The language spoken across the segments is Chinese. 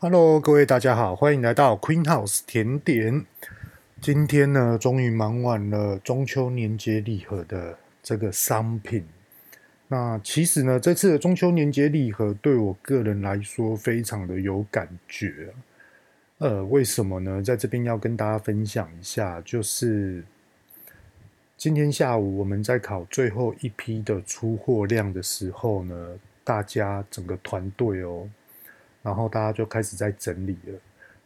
Hello，各位大家好，欢迎来到 Queen House 甜点。今天呢，终于忙完了中秋年节礼盒的这个商品。那其实呢，这次的中秋年节礼盒对我个人来说非常的有感觉。呃，为什么呢？在这边要跟大家分享一下，就是今天下午我们在考最后一批的出货量的时候呢，大家整个团队哦。然后大家就开始在整理了。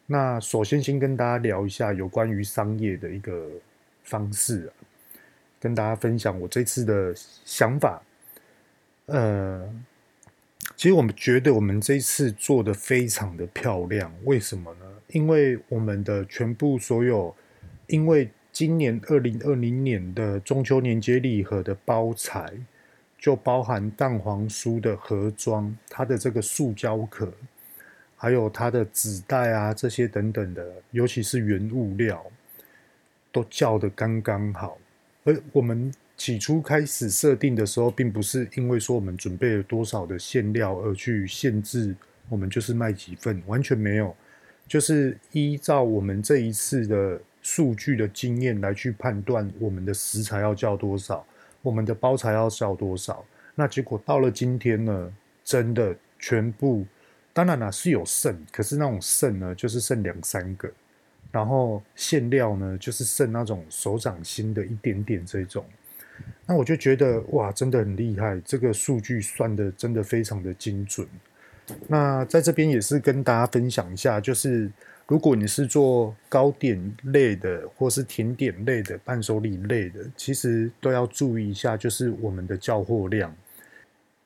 那首先先跟大家聊一下有关于商业的一个方式啊，跟大家分享我这次的想法。呃，其实我们觉得我们这次做的非常的漂亮，为什么呢？因为我们的全部所有，因为今年二零二零年的中秋年节礼盒的包材，就包含蛋黄酥的盒装，它的这个塑胶壳。还有它的纸袋啊，这些等等的，尤其是原物料，都叫得刚刚好。而我们起初开始设定的时候，并不是因为说我们准备了多少的馅料而去限制我们就是卖几份，完全没有，就是依照我们这一次的数据的经验来去判断我们的食材要叫多少，我们的包材要叫多少。那结果到了今天呢，真的全部。当然啦，是有剩，可是那种剩呢，就是剩两三个，然后馅料呢，就是剩那种手掌心的一点点这种。那我就觉得哇，真的很厉害，这个数据算的真的非常的精准。那在这边也是跟大家分享一下，就是如果你是做糕点类的，或是甜点类的、伴手礼类的，其实都要注意一下，就是我们的叫货量。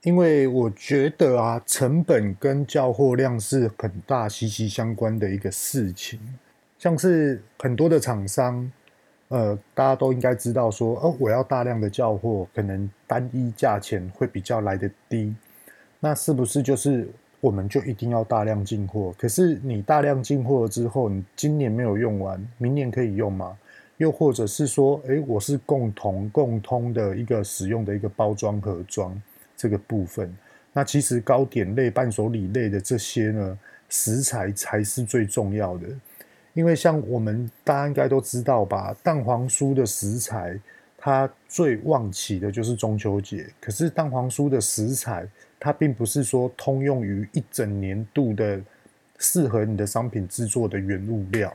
因为我觉得啊，成本跟叫货量是很大息息相关的一个事情。像是很多的厂商，呃，大家都应该知道说，哦，我要大量的叫货，可能单一价钱会比较来得低。那是不是就是我们就一定要大量进货？可是你大量进货之后，你今年没有用完，明年可以用吗？又或者是说，诶，我是共同共通的一个使用的一个包装盒装。这个部分，那其实糕点类、伴手礼类的这些呢，食材才是最重要的。因为像我们大家应该都知道吧，蛋黄酥的食材，它最旺起的就是中秋节。可是蛋黄酥的食材，它并不是说通用于一整年度的适合你的商品制作的原物料，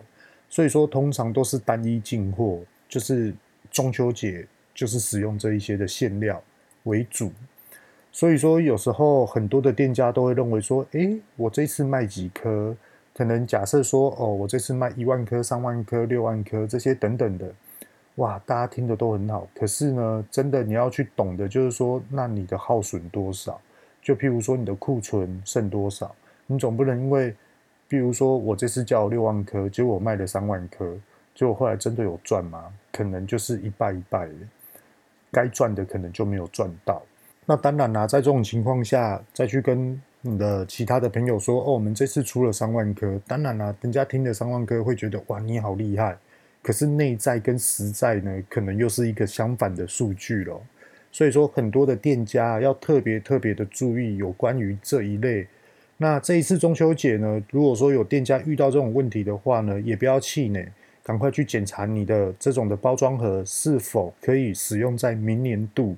所以说通常都是单一进货，就是中秋节就是使用这一些的馅料为主。所以说，有时候很多的店家都会认为说，诶，我这次卖几颗，可能假设说，哦，我这次卖一万颗、三万颗、六万颗这些等等的，哇，大家听的都很好。可是呢，真的你要去懂的，就是说，那你的耗损多少？就譬如说，你的库存剩多少？你总不能因为，譬如说我这次叫六万颗，结果我卖了三万颗，结果后来真的有赚吗？可能就是一败一败的，该赚的可能就没有赚到。那当然啦，在这种情况下，再去跟你的其他的朋友说：“哦，我们这次出了三万颗。”当然啦，人家听了三万颗会觉得：“哇，你好厉害！”可是内在跟实在呢，可能又是一个相反的数据咯。所以说，很多的店家要特别特别的注意有关于这一类。那这一次中秋节呢，如果说有店家遇到这种问题的话呢，也不要气馁，赶快去检查你的这种的包装盒是否可以使用在明年度。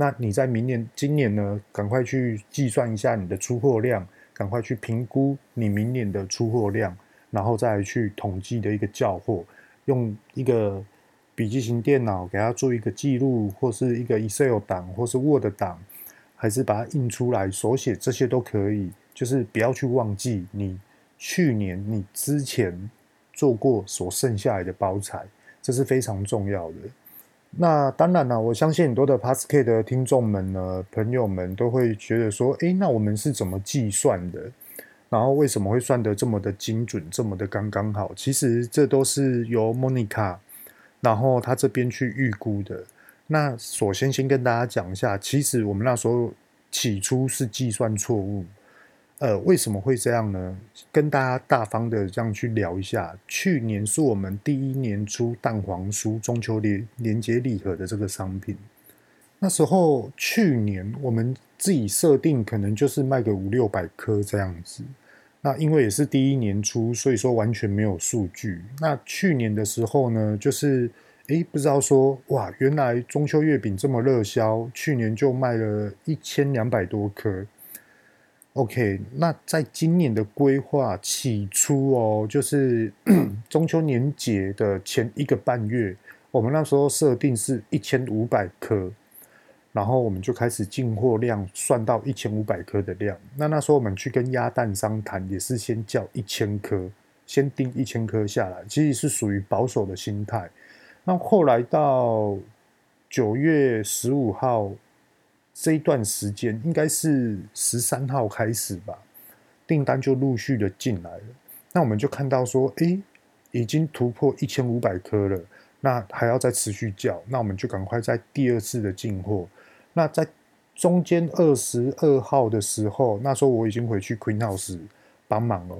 那你在明年、今年呢，赶快去计算一下你的出货量，赶快去评估你明年的出货量，然后再去统计的一个叫货，用一个笔记型电脑给它做一个记录，或是一个 Excel 档，或是 Word 档，还是把它印出来手写，这些都可以。就是不要去忘记你去年、你之前做过所剩下来的包材，这是非常重要的。那当然了，我相信很多的 Podcast 的听众们呢，朋友们都会觉得说，诶，那我们是怎么计算的？然后为什么会算得这么的精准，这么的刚刚好？其实这都是由 Monica，然后他这边去预估的。那首先先跟大家讲一下，其实我们那时候起初是计算错误。呃，为什么会这样呢？跟大家大方的这样去聊一下。去年是我们第一年出蛋黄酥中秋年年节礼盒的这个商品，那时候去年我们自己设定可能就是卖个五六百颗这样子。那因为也是第一年初，所以说完全没有数据。那去年的时候呢，就是诶，不知道说哇，原来中秋月饼这么热销，去年就卖了一千两百多颗。OK，那在今年的规划起初哦，就是 中秋年节的前一个半月，我们那时候设定是一千五百颗。然后我们就开始进货量算到一千五百颗的量。那那时候我们去跟鸭蛋商谈，也是先叫一千颗，先定一千颗下来，其实是属于保守的心态。那后来到九月十五号这一段时间，应该是十三号开始吧，订单就陆续的进来了。那我们就看到说，诶，已经突破一千五百颗了，那还要再持续叫，那我们就赶快在第二次的进货。那在中间二十二号的时候，那时候我已经回去 Queen House 帮忙了。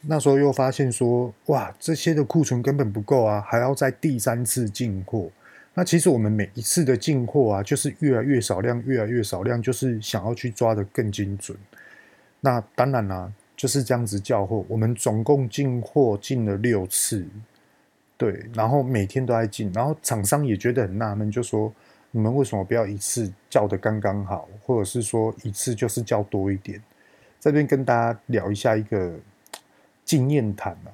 那时候又发现说，哇，这些的库存根本不够啊，还要在第三次进货。那其实我们每一次的进货啊，就是越来越少量，越来越少量，就是想要去抓得更精准。那当然啦、就是这样子叫货。我们总共进货进了六次，对，然后每天都在进，然后厂商也觉得很纳闷，就说。你们为什么不要一次叫得刚刚好，或者是说一次就是叫多一点？这边跟大家聊一下一个经验谈啊，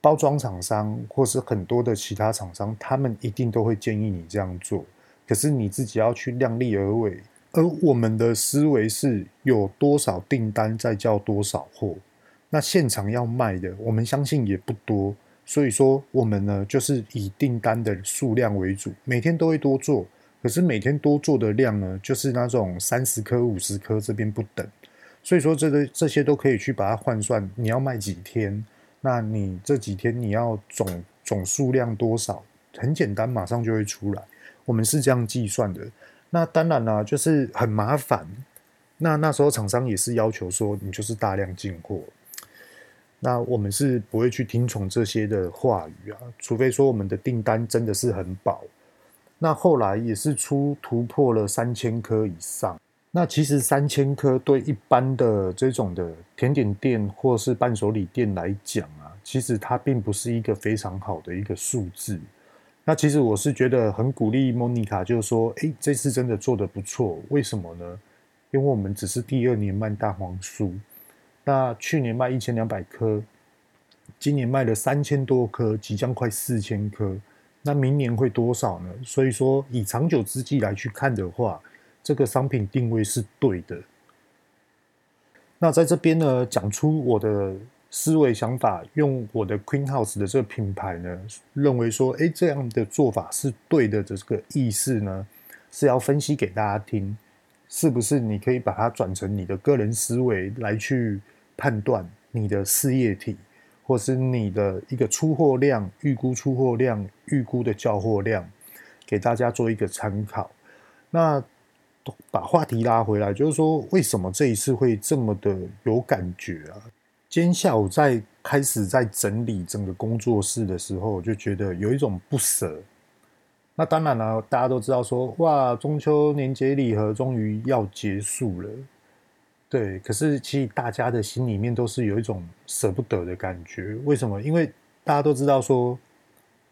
包装厂商或是很多的其他厂商，他们一定都会建议你这样做，可是你自己要去量力而为。而我们的思维是有多少订单再叫多少货，那现场要卖的，我们相信也不多。所以说，我们呢就是以订单的数量为主，每天都会多做。可是每天多做的量呢，就是那种三十颗、五十颗这边不等。所以说，这个这些都可以去把它换算，你要卖几天？那你这几天你要总总数量多少？很简单，马上就会出来。我们是这样计算的。那当然啦，就是很麻烦。那那时候厂商也是要求说，你就是大量进货。那我们是不会去听从这些的话语啊，除非说我们的订单真的是很饱。那后来也是出突破了三千颗以上。那其实三千颗对一般的这种的甜点店或是伴手礼店来讲啊，其实它并不是一个非常好的一个数字。那其实我是觉得很鼓励 Monica，就是说，诶，这次真的做得不错。为什么呢？因为我们只是第二年卖蛋黄酥。那去年卖一千两百颗，今年卖了三千多颗，即将快四千颗。那明年会多少呢？所以说，以长久之计来去看的话，这个商品定位是对的。那在这边呢，讲出我的思维想法，用我的 Queen House 的这个品牌呢，认为说，哎，这样的做法是对的的这个意思呢，是要分析给大家听，是不是？你可以把它转成你的个人思维来去。判断你的事业体，或是你的一个出货量、预估出货量、预估的交货量，给大家做一个参考。那把话题拉回来，就是说，为什么这一次会这么的有感觉啊？今天下午在开始在整理整个工作室的时候，我就觉得有一种不舍。那当然了，大家都知道说，哇，中秋年节礼盒终于要结束了。对，可是其实大家的心里面都是有一种舍不得的感觉。为什么？因为大家都知道说，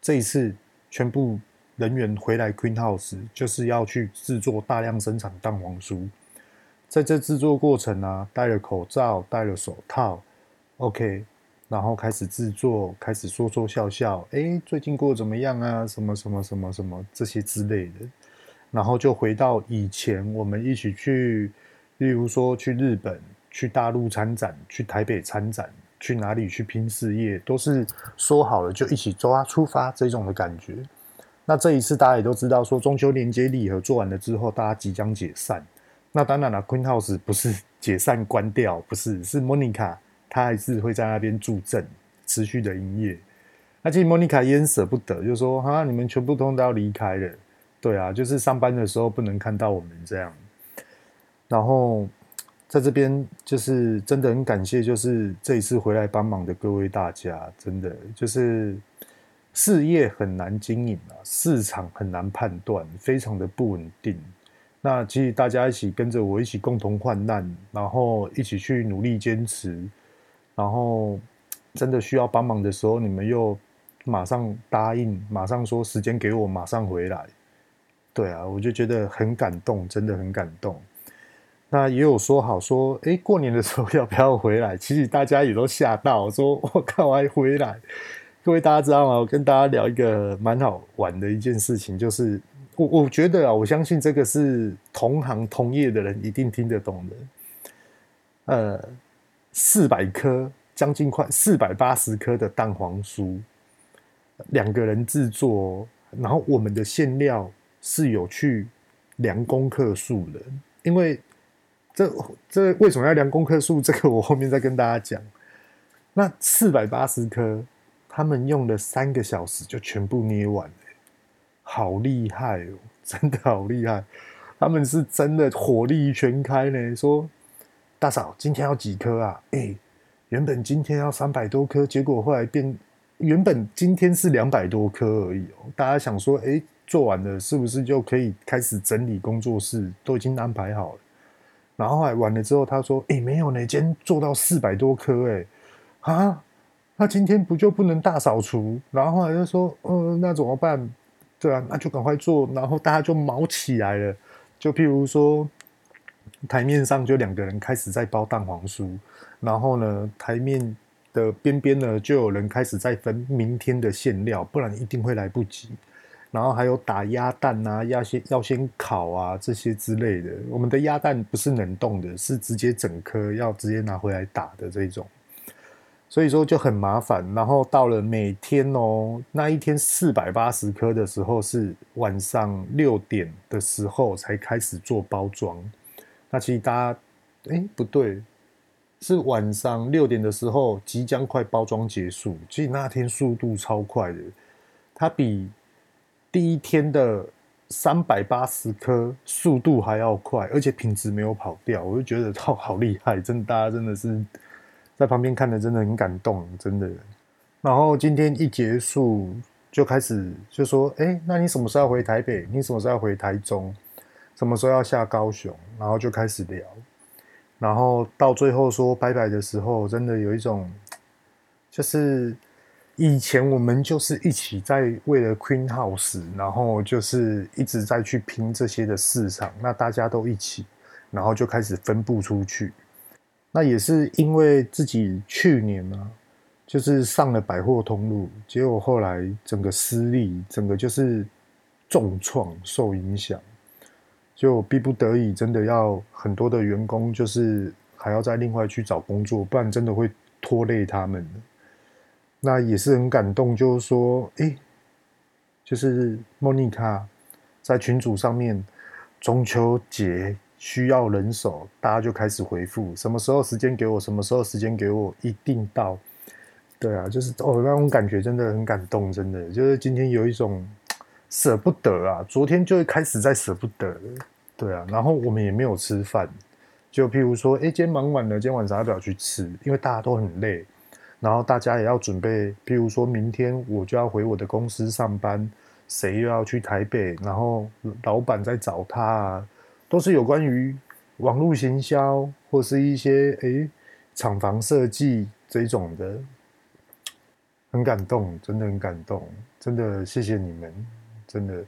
这一次全部人员回来 Queen House 就是要去制作大量生产蛋黄酥。在这制作过程啊，戴了口罩，戴了手套，OK，然后开始制作，开始说说笑笑，哎，最近过得怎么样啊？什么什么什么什么这些之类的，然后就回到以前我们一起去。例如说去日本、去大陆参展、去台北参展、去哪里去拼事业，都是说好了就一起抓出发这种的感觉。那这一次大家也都知道，说中秋连接礼盒做完了之后，大家即将解散。那当然了，Queen House 不是 解散关掉，不是，是 Monica 她还是会在那边助阵，持续的营业。那其实 Monica 也很舍不得，就说哈，你们全部通都要离开了。对啊，就是上班的时候不能看到我们这样。然后在这边就是真的很感谢，就是这一次回来帮忙的各位大家，真的就是事业很难经营啊，市场很难判断，非常的不稳定。那其实大家一起跟着我一起共同患难，然后一起去努力坚持，然后真的需要帮忙的时候，你们又马上答应，马上说时间给我，马上回来。对啊，我就觉得很感动，真的很感动。那也有说好说，哎，过年的时候要不要回来？其实大家也都吓到，说我靠，还回来？各位大家知道吗？我跟大家聊一个蛮好玩的一件事情，就是我我觉得啊，我相信这个是同行同业的人一定听得懂的。呃，四百颗，将近快四百八十颗的蛋黄酥，两个人制作，然后我们的馅料是有去量公克数的，因为。这这为什么要量公克数？这个我后面再跟大家讲。那四百八十颗，他们用了三个小时就全部捏完了，好厉害哦！真的好厉害，他们是真的火力全开呢。说大嫂，今天要几颗啊？哎，原本今天要三百多颗，结果后来变，原本今天是两百多颗而已哦。大家想说，哎，做完了是不是就可以开始整理工作室？都已经安排好了。然后后来完了之后，他说：“哎，没有呢，今天做到四百多颗，哎，啊，那今天不就不能大扫除？”然后后来就说：“呃，那怎么办？对啊，那就赶快做。”然后大家就忙起来了。就譬如说，台面上就两个人开始在包蛋黄酥，然后呢，台面的边边呢，就有人开始在分明天的馅料，不然一定会来不及。然后还有打鸭蛋啊，要先要先烤啊，这些之类的。我们的鸭蛋不是冷冻的，是直接整颗要直接拿回来打的这种，所以说就很麻烦。然后到了每天哦，那一天四百八十颗的时候，是晚上六点的时候才开始做包装。那其实大家，哎，不对，是晚上六点的时候即将快包装结束。其实那天速度超快的，它比。第一天的三百八十颗速度还要快，而且品质没有跑掉，我就觉得好好厉害，真，大家真的是在旁边看的真的很感动，真的。然后今天一结束就开始就说，哎，那你什么时候要回台北？你什么时候要回台中？什么时候要下高雄？然后就开始聊，然后到最后说拜拜的时候，真的有一种就是。以前我们就是一起在为了 Queen House，然后就是一直在去拼这些的市场，那大家都一起，然后就开始分布出去。那也是因为自己去年呢、啊，就是上了百货通路，结果后来整个失利，整个就是重创受影响，就逼不得已，真的要很多的员工就是还要再另外去找工作，不然真的会拖累他们。那也是很感动，就是说，哎，就是莫妮卡在群组上面，中秋节需要人手，大家就开始回复，什么时候时间给我，什么时候时间给我，一定到。对啊，就是哦，那种感觉真的很感动，真的就是今天有一种舍不得啊，昨天就开始在舍不得，对啊，然后我们也没有吃饭，就譬如说，哎，今天忙完了，今天晚上要不要去吃？因为大家都很累。然后大家也要准备，譬如说明天我就要回我的公司上班，谁又要去台北？然后老板在找他啊，都是有关于网络行销或是一些诶厂房设计这种的，很感动，真的很感动，真的谢谢你们，真的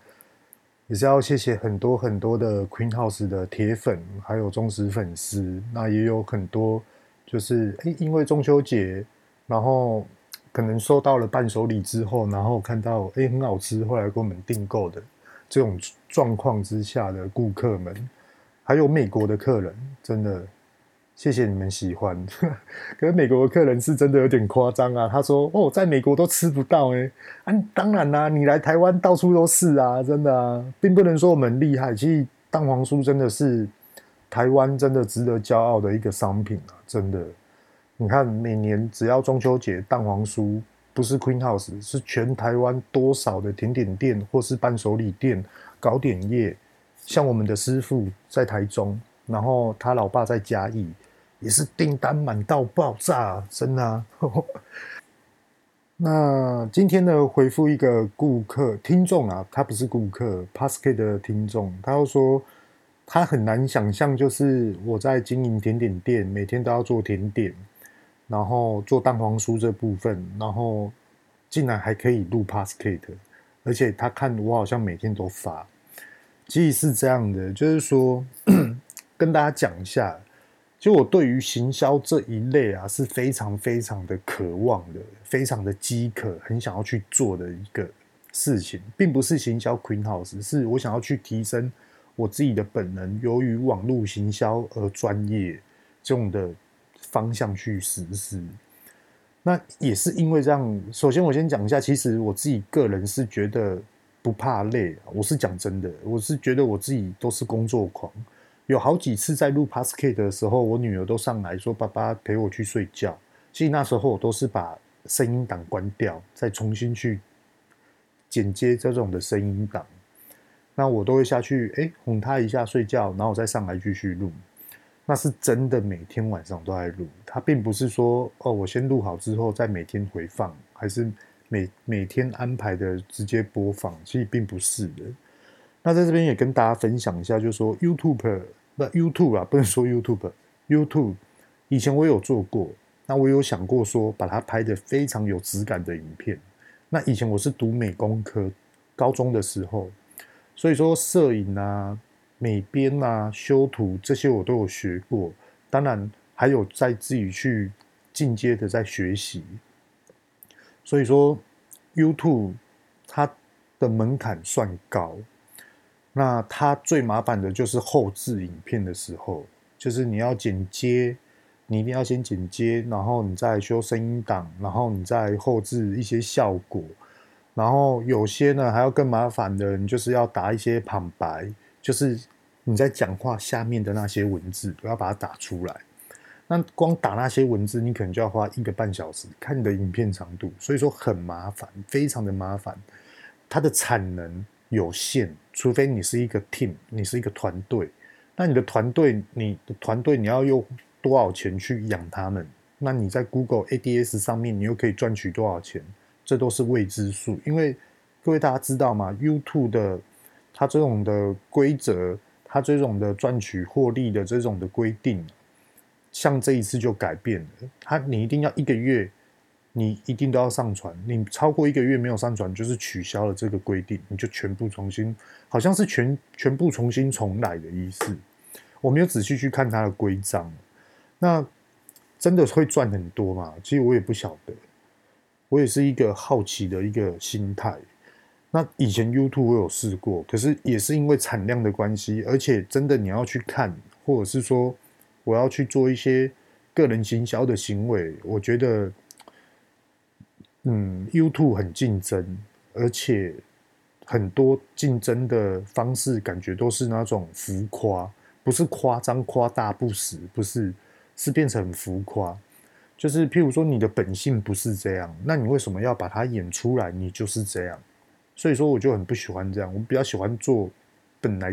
也是要谢谢很多很多的 Queen House 的铁粉，还有忠实粉丝，那也有很多就是诶因为中秋节。然后可能收到了伴手礼之后，然后看到哎很好吃，后来给我们订购的这种状况之下的顾客们，还有美国的客人，真的谢谢你们喜欢。可是美国的客人是真的有点夸张啊，他说哦，在美国都吃不到哎，啊当然啦，你来台湾到处都是啊，真的啊，并不能说我们厉害。其实蛋黄酥真的是台湾真的值得骄傲的一个商品啊，真的。你看，每年只要中秋节，蛋黄酥不是 Queen House，是全台湾多少的甜点店或是伴手礼店、糕点业，像我们的师傅在台中，然后他老爸在嘉义，也是订单满到爆炸，真的啊。那今天呢，回复一个顾客听众啊，他不是顾客 p a s c a 的听众，他又说他很难想象，就是我在经营甜点店，每天都要做甜点。然后做蛋黄酥这部分，然后竟然还可以录 Podcast，而且他看我好像每天都发，其实是这样的，就是说跟大家讲一下，就我对于行销这一类啊是非常非常的渴望的，非常的饥渴，很想要去做的一个事情，并不是行销 Queen House，是我想要去提升我自己的本能，由于网络行销而专业这种的。方向去实施，那也是因为这样。首先，我先讲一下，其实我自己个人是觉得不怕累。我是讲真的，我是觉得我自己都是工作狂。有好几次在录 Podcast 的时候，我女儿都上来说：“爸爸陪我去睡觉。”其实那时候我都是把声音档关掉，再重新去剪接这种的声音档。那我都会下去，哎，哄她一下睡觉，然后我再上来继续录。那是真的，每天晚上都在录。它并不是说哦，我先录好之后再每天回放，还是每每天安排的直接播放。其实并不是的。那在这边也跟大家分享一下，就是说 YouTube 不 YouTube 啊，不能说 YouTube，YouTube 以前我有做过。那我有想过说，把它拍得非常有质感的影片。那以前我是读美工科，高中的时候，所以说摄影啊。美编啊，修图这些我都有学过，当然还有在自己去进阶的在学习。所以说，YouTube 它的门槛算高，那它最麻烦的就是后置影片的时候，就是你要剪接，你一定要先剪接，然后你再修声音档，然后你再后置一些效果，然后有些呢还要更麻烦的，你就是要打一些旁白。就是你在讲话下面的那些文字，都要把它打出来。那光打那些文字，你可能就要花一个半小时看你的影片长度，所以说很麻烦，非常的麻烦。它的产能有限，除非你是一个 team，你是一个团队。那你的团队，你的团队你要用多少钱去养他们？那你在 Google ADS 上面，你又可以赚取多少钱？这都是未知数。因为各位大家知道吗？YouTube 的。它这种的规则，它这种的赚取获利的这种的规定，像这一次就改变了。它你一定要一个月，你一定都要上传。你超过一个月没有上传，就是取消了这个规定，你就全部重新，好像是全全部重新重来的意思。我没有仔细去看它的规章，那真的会赚很多吗？其实我也不晓得，我也是一个好奇的一个心态。那以前 YouTube 我有试过，可是也是因为产量的关系，而且真的你要去看，或者是说我要去做一些个人行销的行为，我觉得，嗯，YouTube 很竞争，而且很多竞争的方式感觉都是那种浮夸，不是夸张夸大不实，不是，是变成浮夸，就是譬如说你的本性不是这样，那你为什么要把它演出来？你就是这样。所以说，我就很不喜欢这样。我比较喜欢做本来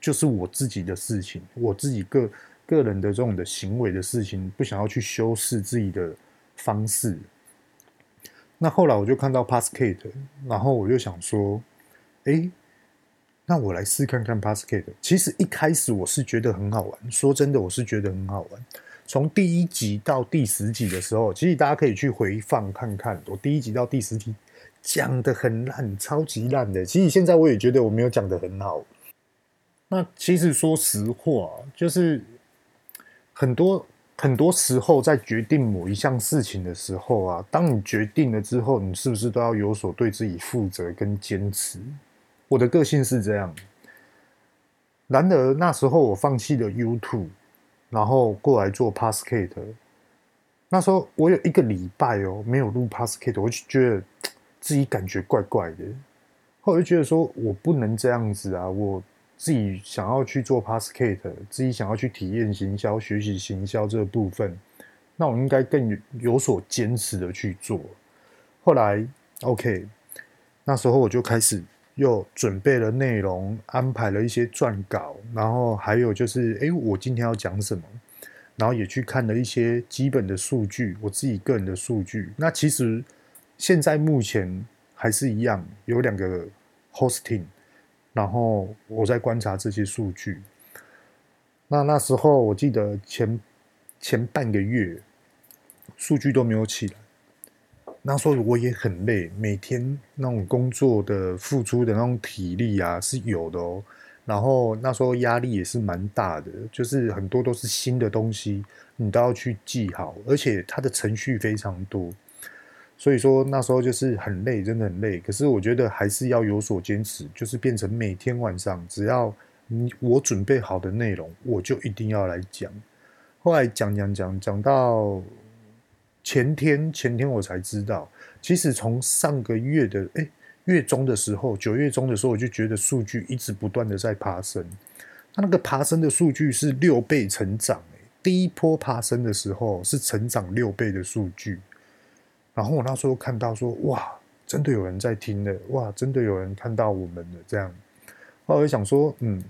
就是我自己的事情，我自己个个人的这种的行为的事情，不想要去修饰自己的方式。那后来我就看到 Podcast，然后我就想说，哎，那我来试看看 Podcast。其实一开始我是觉得很好玩，说真的，我是觉得很好玩。从第一集到第十集的时候，其实大家可以去回放看看，我第一集到第十集。讲的很烂，超级烂的。其实现在我也觉得我没有讲的很好。那其实说实话，就是很多很多时候在决定某一项事情的时候啊，当你决定了之后，你是不是都要有所对自己负责跟坚持？我的个性是这样。然而那时候我放弃了 YouTube，然后过来做 Podcast。那时候我有一个礼拜哦，没有录 Podcast，我就觉得。自己感觉怪怪的，后来就觉得说我不能这样子啊！我自己想要去做 Podcast，自己想要去体验行销、学习行销这个部分，那我应该更有所坚持的去做。后来 OK，那时候我就开始又准备了内容，安排了一些撰稿，然后还有就是，哎，我今天要讲什么，然后也去看了一些基本的数据，我自己个人的数据。那其实。现在目前还是一样，有两个 hosting，然后我在观察这些数据。那那时候我记得前前半个月，数据都没有起来。那时候我也很累，每天那种工作的付出的那种体力啊是有的哦。然后那时候压力也是蛮大的，就是很多都是新的东西，你都要去记好，而且它的程序非常多，所以说那时候就是很累，真的很累。可是我觉得还是要有所坚持，就是变成每天晚上，只要你我准备好的内容，我就一定要来讲。后来讲讲讲讲到前天，前天我才知道，其实从上个月的哎。月中的时候，九月中的时候，我就觉得数据一直不断的在爬升。它那个爬升的数据是六倍成长，第一波爬升的时候是成长六倍的数据。然后我那时候看到说，哇，真的有人在听了，哇，真的有人看到我们了，这样。后来我想说，嗯，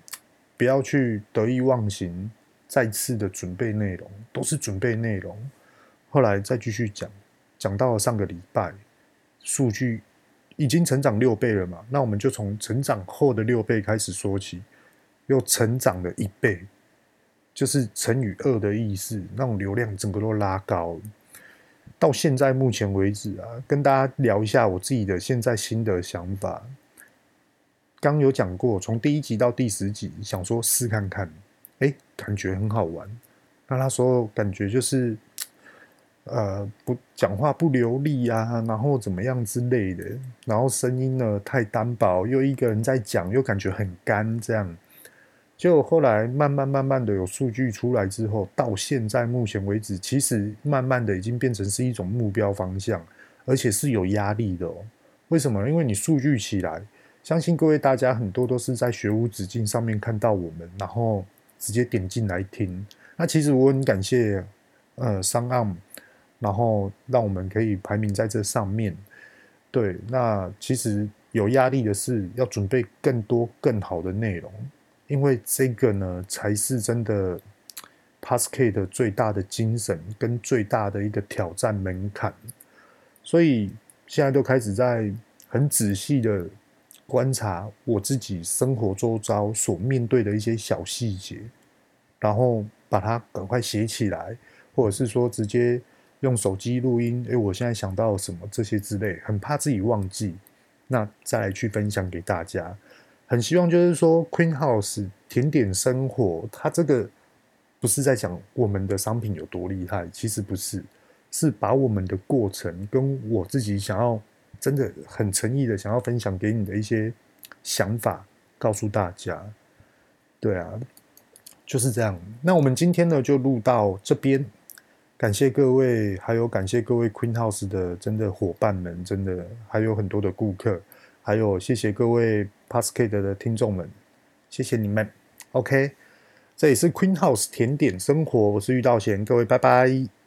不要去得意忘形，再次的准备内容，都是准备内容。后来再继续讲，讲到了上个礼拜，数据。已经成长六倍了嘛？那我们就从成长后的六倍开始说起，又成长了一倍，就是乘以二的意思。那种流量整个都拉高。到现在目前为止啊，跟大家聊一下我自己的现在新的想法。刚有讲过，从第一集到第十集，想说试看看，哎，感觉很好玩。那那时候感觉就是。呃，不讲话不流利啊，然后怎么样之类的，然后声音呢太单薄，又一个人在讲，又感觉很干，这样。就后来慢慢慢慢的有数据出来之后，到现在目前为止，其实慢慢的已经变成是一种目标方向，而且是有压力的哦。为什么？因为你数据起来，相信各位大家很多都是在学无止境上面看到我们，然后直接点进来听。那其实我很感谢，呃，商岸。然后让我们可以排名在这上面，对。那其实有压力的是要准备更多更好的内容，因为这个呢才是真的 Podcast 最大的精神跟最大的一个挑战门槛。所以现在都开始在很仔细的观察我自己生活周遭所面对的一些小细节，然后把它赶快写起来，或者是说直接。用手机录音，诶，我现在想到什么这些之类，很怕自己忘记，那再来去分享给大家。很希望就是说，Queen House 甜点生活，它这个不是在讲我们的商品有多厉害，其实不是，是把我们的过程跟我自己想要真的很诚意的想要分享给你的一些想法告诉大家。对啊，就是这样。那我们今天呢就录到这边。感谢各位，还有感谢各位 Queen House 的真的伙伴们，真的还有很多的顾客，还有谢谢各位 p a s c a d e 的听众们，谢谢你们。OK，这里是 Queen House 甜点生活，我是玉道贤，各位拜拜。